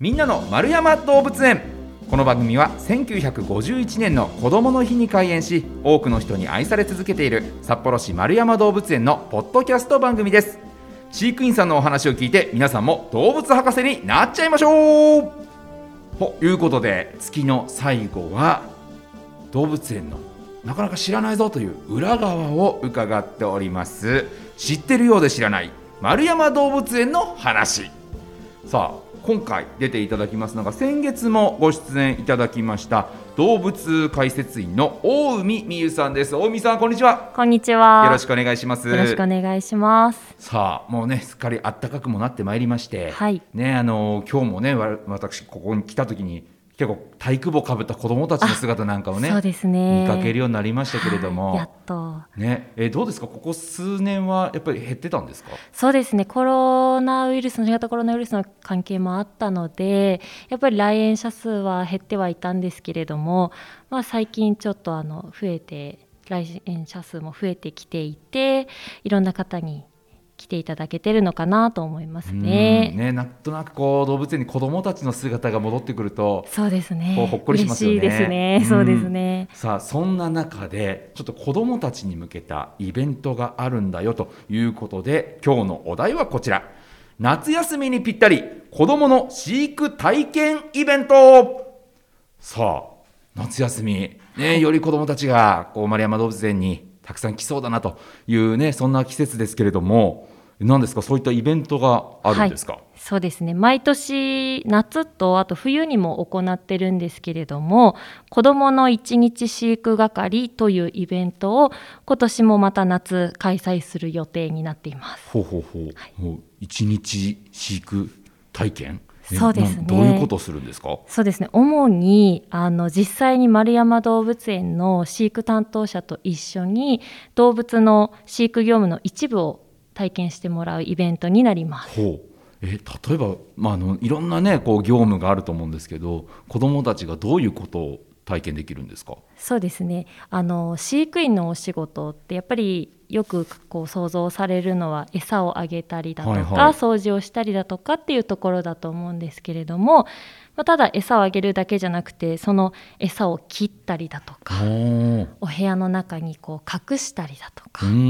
みんなの丸山動物園。この番組は1951年の子どもの日に開園し多くの人に愛され続けている札幌市丸山動物園のポッドキャスト番組です。飼育員さんのお話を聞いて皆さんも動物博士になっちゃいましょう。ということで月の最後は動物園のなかなか知らないぞという裏側を伺っております。知ってるようで知らない丸山動物園の話。さあ今回出ていただきますのが先月もご出演いただきました動物解説員の大海美優さんです大海さんこんにちはこんにちは。よろしくお願いしますよろしくお願いします。さあもうねすっかり暖かくもなってまいりまして、はいねあの今日もねわ私ここに来た時に結構体育帽かぶった子どもたちの姿なんかをねそうですね。見かけるようになりましたけれども、はいやっと。ねえーどうですか？ここ数年はやっぱり減ってたんですか？そうですね。コロナウイルスの新型コロナウイルスの関係もあったので、やっぱり来園者数は減ってはいたんですけれども、まあ最近ちょっとあの増えて来園者数も増えてきていて、いろんな方に来ていただけてるのかなと思いますうんね。ねなんとなくこう動物園に子どもたちの姿が戻ってくるとそうですね。ほっこりしますよねですね。そうですね。さあそんな中でちょっと子どもたちに向けたイベントがあるんだよということで今日のお題はこちら夏休みにぴったり子どもの飼育体験イベントさあ夏休み、ね、より子どもたちがこう丸山動物園にたくさん来そうだなというねそんな季節ですけれども何ですか？そういったイベントがあるんですか、そうですね。毎年夏とあと冬にも行ってるんですけれども子どもの一日飼育係というイベントを今年もまた夏開催する予定になっています。ほうほうほう、もう一日飼育体験？えそうですね。どういうことをするんですか？そうですね。主にあの実際に丸山動物園の飼育担当者と一緒に動物の飼育業務の一部を体験してもらうイベントになります。ほう。え例えば、まあ、あのいろんなねこう業務があると思うんですけど子どもたちがどういうことを体験できるんですか？そうですね。あの飼育員のお仕事ってやっぱりよくこう想像されるのは餌をあげたりだとか、はいはい。掃除をしたりだとかっていうところだと思うんですけれども、まあ、ただ餌をあげるだけじゃなくてその餌を切ったりだとかおお部屋の中にこう隠したりだとか、うんうんう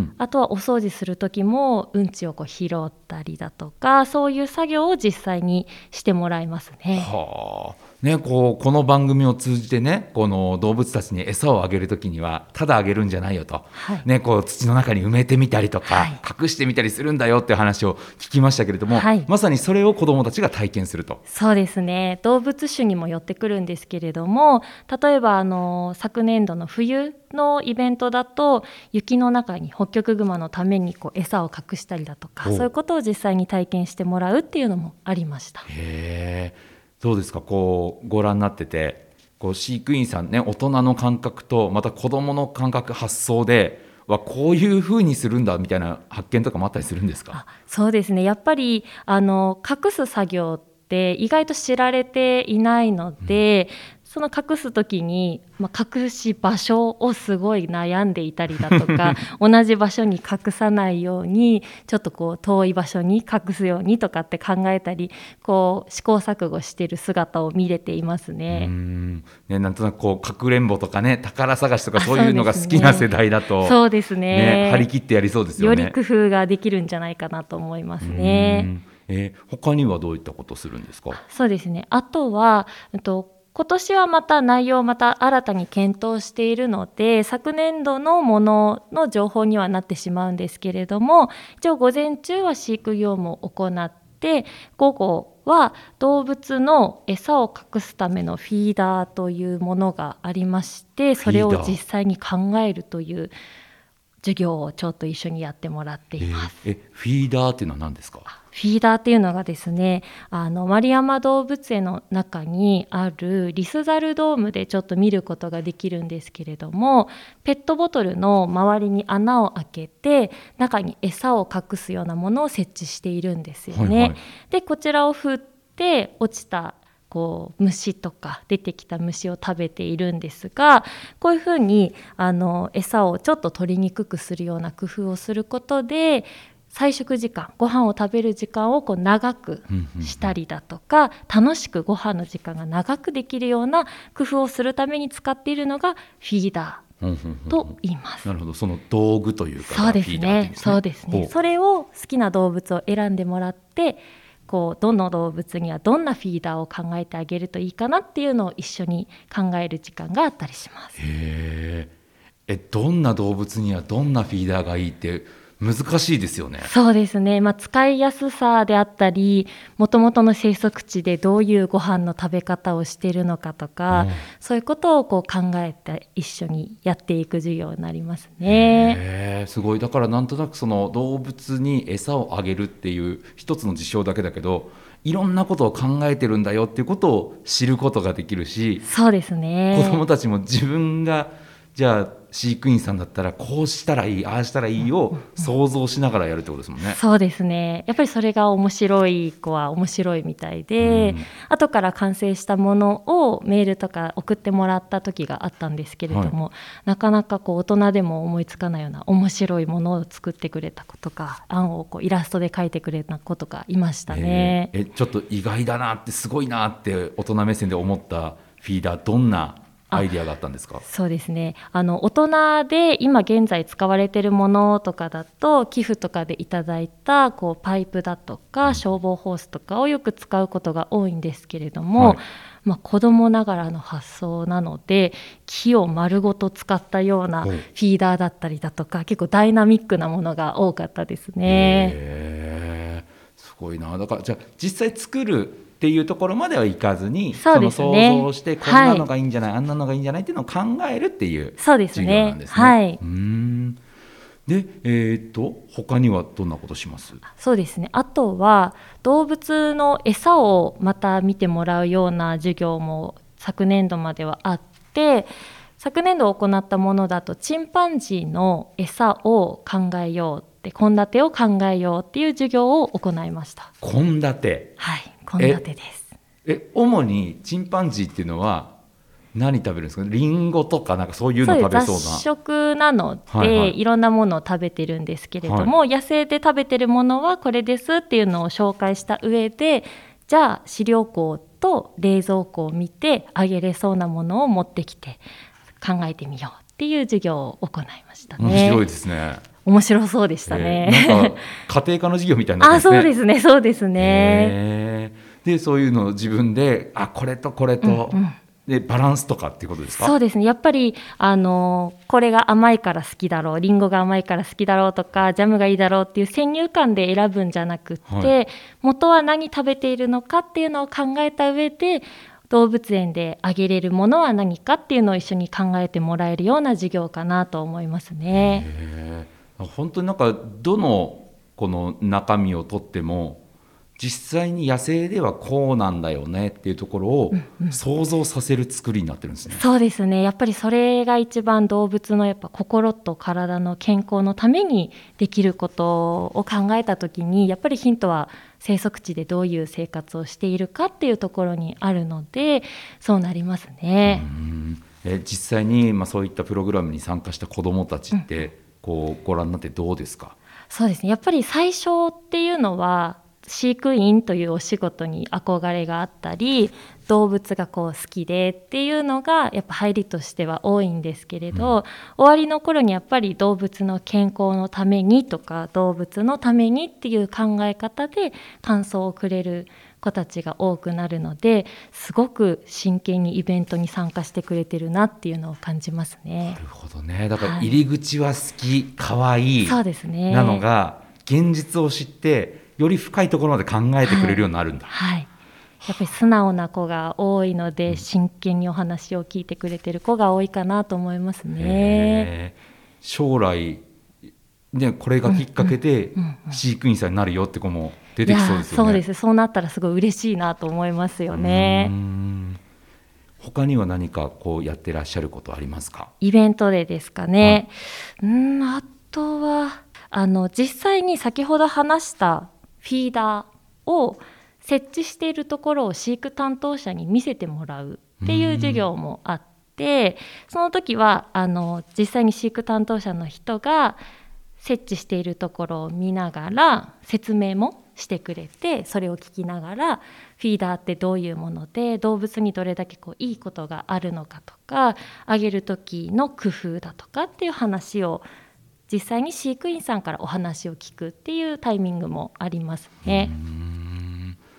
ん。あとはお掃除する時もうんちをこう拾ったりだとかそういう作業を実際にしてもらいますね。はあ。ね、こうこの番組を通じてねこの動物たちに餌をあげるときにはただあげるんじゃないよと、はい。ね、こう土の中に埋めてみたりとか、はい。隠してみたりするんだよっていう話を聞きましたけれども、はい。まさにそれを子どもたちが体験すると。そうですね動物種にも寄ってくるんですけれども例えばあの昨年度の冬のイベントだと雪の中にホッキョクグマのためにこう餌を隠したりだとかおそういうことを実際に体験してもらうっていうのもありました。へえどうですか？こうご覧になっててこう飼育員さんね大人の感覚とまた子どもの感覚発想ではこういうふうにするんだみたいな発見とかもあったりするんですか？あそうですね。やっぱりあの隠す作業って意外と知られていないので、その隠す時に、まあ、隠し場所をすごい悩んでいたりだとか 同じ場所に隠さないようにちょっとこう遠い場所に隠すようにとかって考えたりこう試行錯誤している姿を見れていますうね。んねなんとなくこうかくれんぼとかね宝探しとかあそういうのが好きな世代だとそうですねね張り切ってやりそうですよね。より工夫ができるんじゃないかなと思いますね。うんえー他にはどういったことするんですか？そうですね。あとは、えっと、今年はまた内容をまた新たに検討しているので昨年度のものの情報にはなってしまうんですけれども一応午前中は飼育業務を行って午後は動物の餌を隠すためのフィーダーというものがありましてそれを実際に考えるという授業をちょっと一緒にやってもらっています。えーえフィーダーっていうのは何ですか？フィーダーっていうのがですねあの丸山動物園の中にあるリスザルドームでちょっと見ることができるんですけれどもペットボトルの周りに穴を開けて中に餌を隠すようなものを設置しているんですよね。はいはいでこちらを振って落ちたこう虫とか出てきた虫を食べているんですがこういうふうにあの餌をちょっと取りにくくするような工夫をすることで菜食時間ご飯を食べる時間をこう長くしたりだとか、楽しくご飯の時間が長くできるような工夫をするために使っているのがフィーダーと言います。なるほど、その道具というか、そうですね。ねそうですね。それを好きな動物を選んでもらって、こうどの動物にはどんなフィーダーを考えてあげるといいかなっていうのを一緒に考える時間があったりします。へえ、どんな動物にはどんなフィーダーがいいって難しいですよね。そうですね。まあ、使いやすさであったり、もともとの生息地でどういうご飯の食べ方をしているのかとか、うん、そういうことをこう考えて一緒にやっていく授業になりますね。すごい。だからなんとなくその動物に餌をあげるっていう一つの事象だけだけど、いろんなことを考えてるんだよっていうことを知ることができるし、そうですね。子供たちも自分がじゃあ飼育員さんだったらこうしたらいいああしたらいいを想像しながらやるってことですもんね。そうですねやっぱりそれが面白い子は面白いみたいで、うん、後から完成したものをメールとか送ってもらった時があったんですけれども、はい、なかなかこう大人でも思いつかないような面白いものを作ってくれた子とか案をこうイラストで描いてくれた子とかいましたね。えちょっと意外だなってすごいなって大人目線で思ったフィーダーどんなアイディアがあったんですか？そうですね。あの大人で今現在使われているものとかだと寄付とかでいただいたこうパイプだとか消防ホースとかをよく使うことが多いんですけれども、はい、まあ、子供ながらの発想なので木を丸ごと使ったようなフィーダーだったりだとか結構ダイナミックなものが多かったですね。すごいな。だからじゃあ実際作るっていうところまではいかずにそ、ね,、の想像してこんなのがいいんじゃない、はい、あんなのがいいんじゃないっていうのを考えるっていう授業なんですね。はい、うん。で、えー、っと他にはどんなことします？そうですね。あとは動物の餌をまた見てもらうような授業も昨年度まではあって昨年度行ったものだとチンパンジーの餌を考えよう献立を考えようっていう授業を行いました。献立。はい献立です。え主にチンパンジーっていうのは何食べるんですか？リンゴとかなんかそういうの食べそうな。雑食なので、はいはい、いろんなものを食べてるんですけれども、はい、野生で食べてるものはこれですっていうのを紹介した上でじゃあ飼料庫と冷蔵庫を見てあげれそうなものを持ってきて考えてみようっていう授業を行いましたね。面白いですね。面白そうでしたね。えー、なんか家庭科の授業みたいな、ね、あ、そうですね、そうですね。えー、で、そういうのを自分で、あ、これとこれと。うんうん。でバランスとかっていうことですか？そうですね。やっぱりあのこれが甘いから好きだろうりんごが甘いから好きだろうとかジャムがいいだろうっていう先入観で選ぶんじゃなくって、はい、元は何食べているのかっていうのを考えた上で動物園であげれるものは何かっていうのを一緒に考えてもらえるような授業かなと思いますね。本当になんかどのこの中身をとっても実際に野生ではこうなんだよねっていうところを想像させる作りになってるんですね、うんうん、そうですね。やっぱりそれが一番動物のやっぱ心と体の健康のためにできることを考えた時にやっぱりヒントは生息地でどういう生活をしているかっていうところにあるのでそうなりますね。え実際に、まあ、そういったプログラムに参加した子どもたちって、うん。こうご覧になってどうですか？そうですね。やっぱり最初っていうのは飼育員というお仕事に憧れがあったり動物がこう好きでっていうのがやっぱ入りとしては多いんですけれど、うん、終わりの頃にやっぱり動物の健康のためにとか動物のためにっていう考え方で感想をくれる子たちが多くなるのですごく真剣にイベントに参加してくれてるなっていうのを感じますね。なるほどね。だから入り口は好き、可、は、愛、い、そうですね。なのが現実を知ってより深いところまで考えてくれるようになるんだ。はい、はいやっぱり素直な子が多いので、真剣にお話を聞いてくれてる子が多いかなと思いますね。将来ね、これがきっかけで飼育員さんになるよって子も出てきそうですよね。そうですそうなったらすごい嬉しいなと思いますよね。他には何かこうやってらっしゃることありますか？イベントでですかね。はい、うんあとはあの実際に先ほど話したフィーダーを設置しているところを飼育担当者に見せてもらうっていう授業もあってその時はあの実際に飼育担当者の人が設置しているところを見ながら説明もしてくれてそれを聞きながらフィーダーってどういうもので動物にどれだけこういいことがあるのかとかあげる時の工夫だとかっていう話を実際に飼育員さんからお話を聞くっていうタイミングもありますね。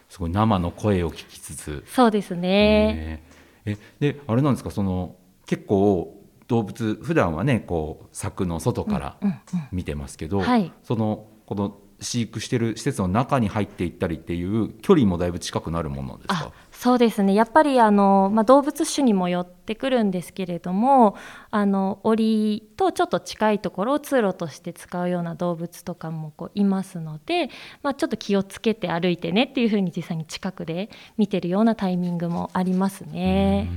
すごい生の声を聞きつつ。そうですね。えであれなんですか？その結構動物普段はねこう柵の外から見てますけど、うんうんはい、そのこの飼育してる施設の中に入っていったりっていう距離もだいぶ近くなるものなんですか？そうですね。やっぱりあの、まあ、動物種にもよってくるんですけれどもあの檻とちょっと近いところを通路として使うような動物とかもこういますので、まあ、ちょっと気をつけて歩いてねっていうふうに実際に近くで見てるようなタイミングもありますね。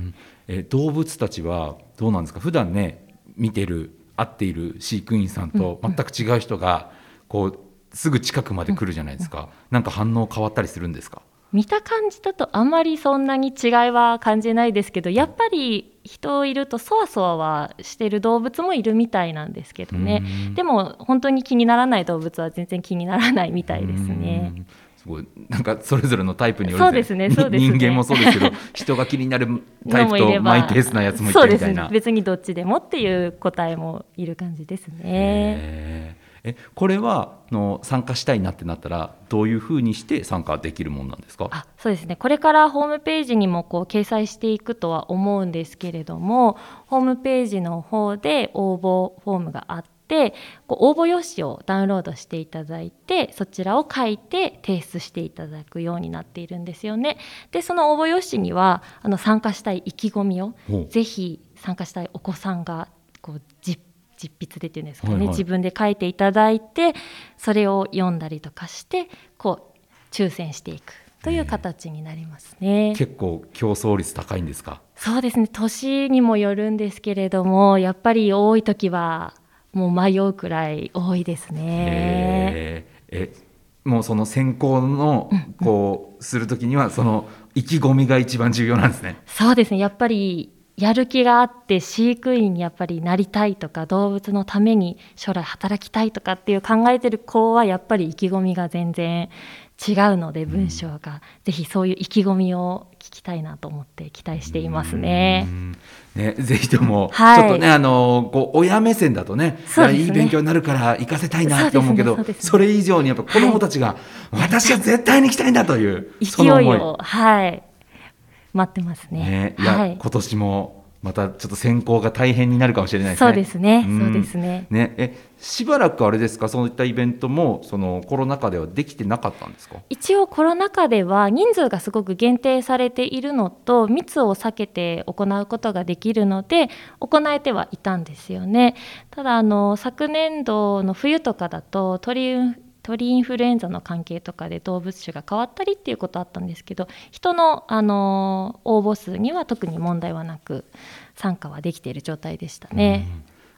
え動物たちはどうなんですか？普段ね見てる会っている飼育員さんと全く違う人がこうすぐ近くまで来るじゃないですか、なんか反応変わったりするんですか？見た感じだとあんまりそんなに違いは感じないですけどやっぱり人いるとそわそわはしてる動物もいるみたいなんですけどね。でも本当に気にならない動物は全然気にならないみたいですね。すごい。なんかそれぞれのタイプによるそうですね そうですね。人間もそうですけど人が気になるタイプとマイペースなやつもいてみたいな、ね、別にどっちでもっていう答えもいる感じですね。えこれはの参加したいなってなったらどういうふうにして参加できるものなんですか？あそうですね。これからホームページにもこう掲載していくとは思うんですけれどもホームページの方で応募フォームがあってこう応募用紙をダウンロードしていただいてそちらを書いて提出していただくようになっているんですよね。でその応募用紙にはあの参加したい意気込みをぜひ参加したいお子さんがこう実実筆でっていうんですかね、はいはい、自分で書いていただいてそれを読んだりとかしてこう抽選していくという形になりますね。結構競争率高いんですか？そうですね。年にもよるんですけれども、やっぱり多い時はもう迷うくらい多いですね。え、もうその選考のこうする時にはその意気込みが一番重要なんですね。そうですね。やっぱりやる気があって飼育員にやっぱりなりたいとか動物のために将来働きたいとかっていう考えてる子はやっぱり意気込みが全然違うので文章が、うん、ぜひそういう意気込みを聞きたいなと思って期待していますね。ね、ぜひとも、はい、ちょっとね、あの、こう親目線だとね、ね。いい勉強になるから行かせたいなって思うけど、そ、ねそれ以上にやっぱ子どもたちが、はい、私は絶対に行きたいんだという勢いを、はい、待ってますね。ねいや、はい、今年もまたちょっと選考が大変になるかもしれないですね。そうですね。うそうですね。ね、え、しばらくあれですか、そういったイベントもそのコロナ禍ではできてなかったんですか？一応コロナ禍では人数がすごく限定されているのと密を避けて行うことができるので行えてはいたんですよね。ただあの昨年度の冬とかだと鳥鳥インフルエンザの関係とかで動物種が変わったりっていうことあったんですけど人の、あの応募数には特に問題はなく参加はできている状態でしたね。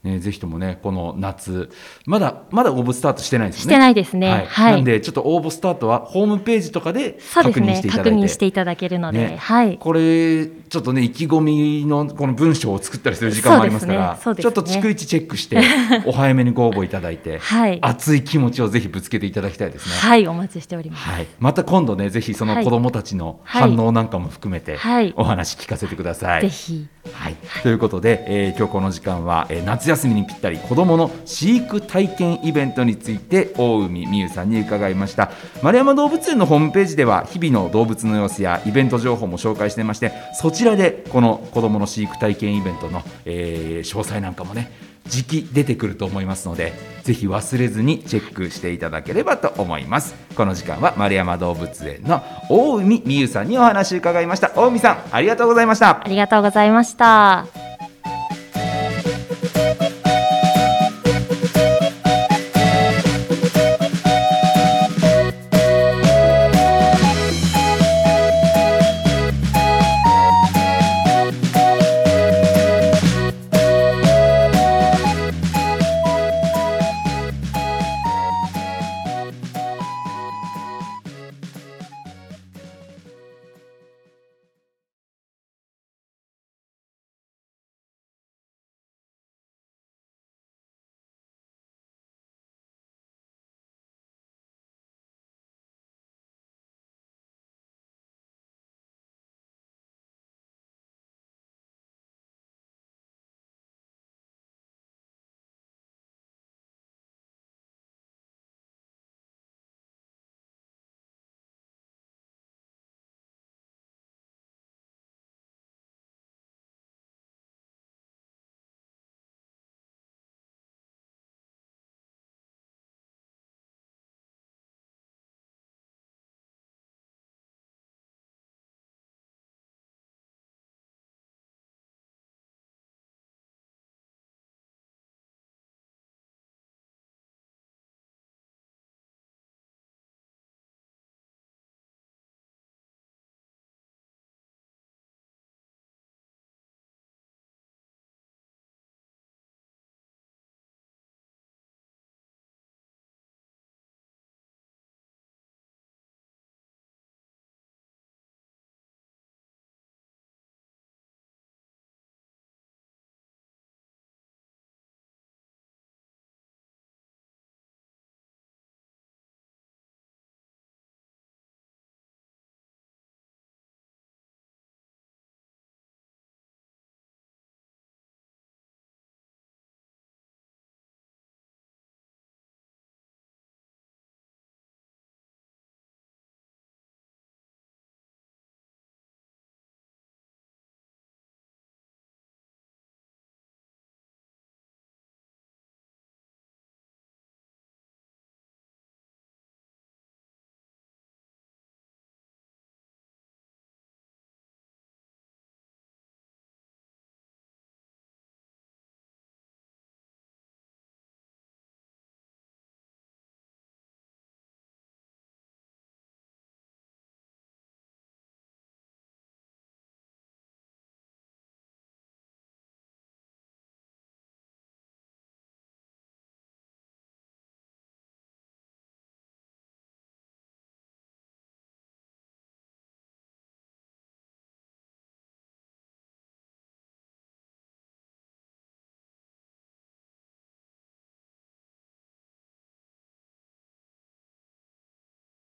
ね、ぜひともね、この夏、まだ、まだ応募スタートしてないですね。してないですね。はい。はい、なんで、ちょっと応募スタートはホームページとかで確認していただいて。ね、確認していただけるので、ね、はい。これ、ちょっとね、意気込みのこの文章を作ったりする時間もありますから、ねね、ちょっと逐一チェックして、お早めにご応募いただいて、はい。熱い気持ちをぜひぶつけていただきたいですね。はい、お待ちしております。はい。また今度ね、ぜひその子供たちの反応なんかも含めて、はい。お話聞かせてください。ぜひ。はい。ということで、えー、今日この時間は、えー、夏休みにぴったり子どもの飼育体験イベントについて大海美優さんに伺いました丸山動物園のホームページでは日々の動物の様子やイベント情報も紹介していましてそちらでこの子どもの飼育体験イベントの、えー、詳細なんかもね時期出てくると思いますのでぜひ忘れずにチェックしていただければと思います。この時間は丸山動物園の大海美優さんにお話を伺いました。大海さんありがとうございました。ありがとうございました。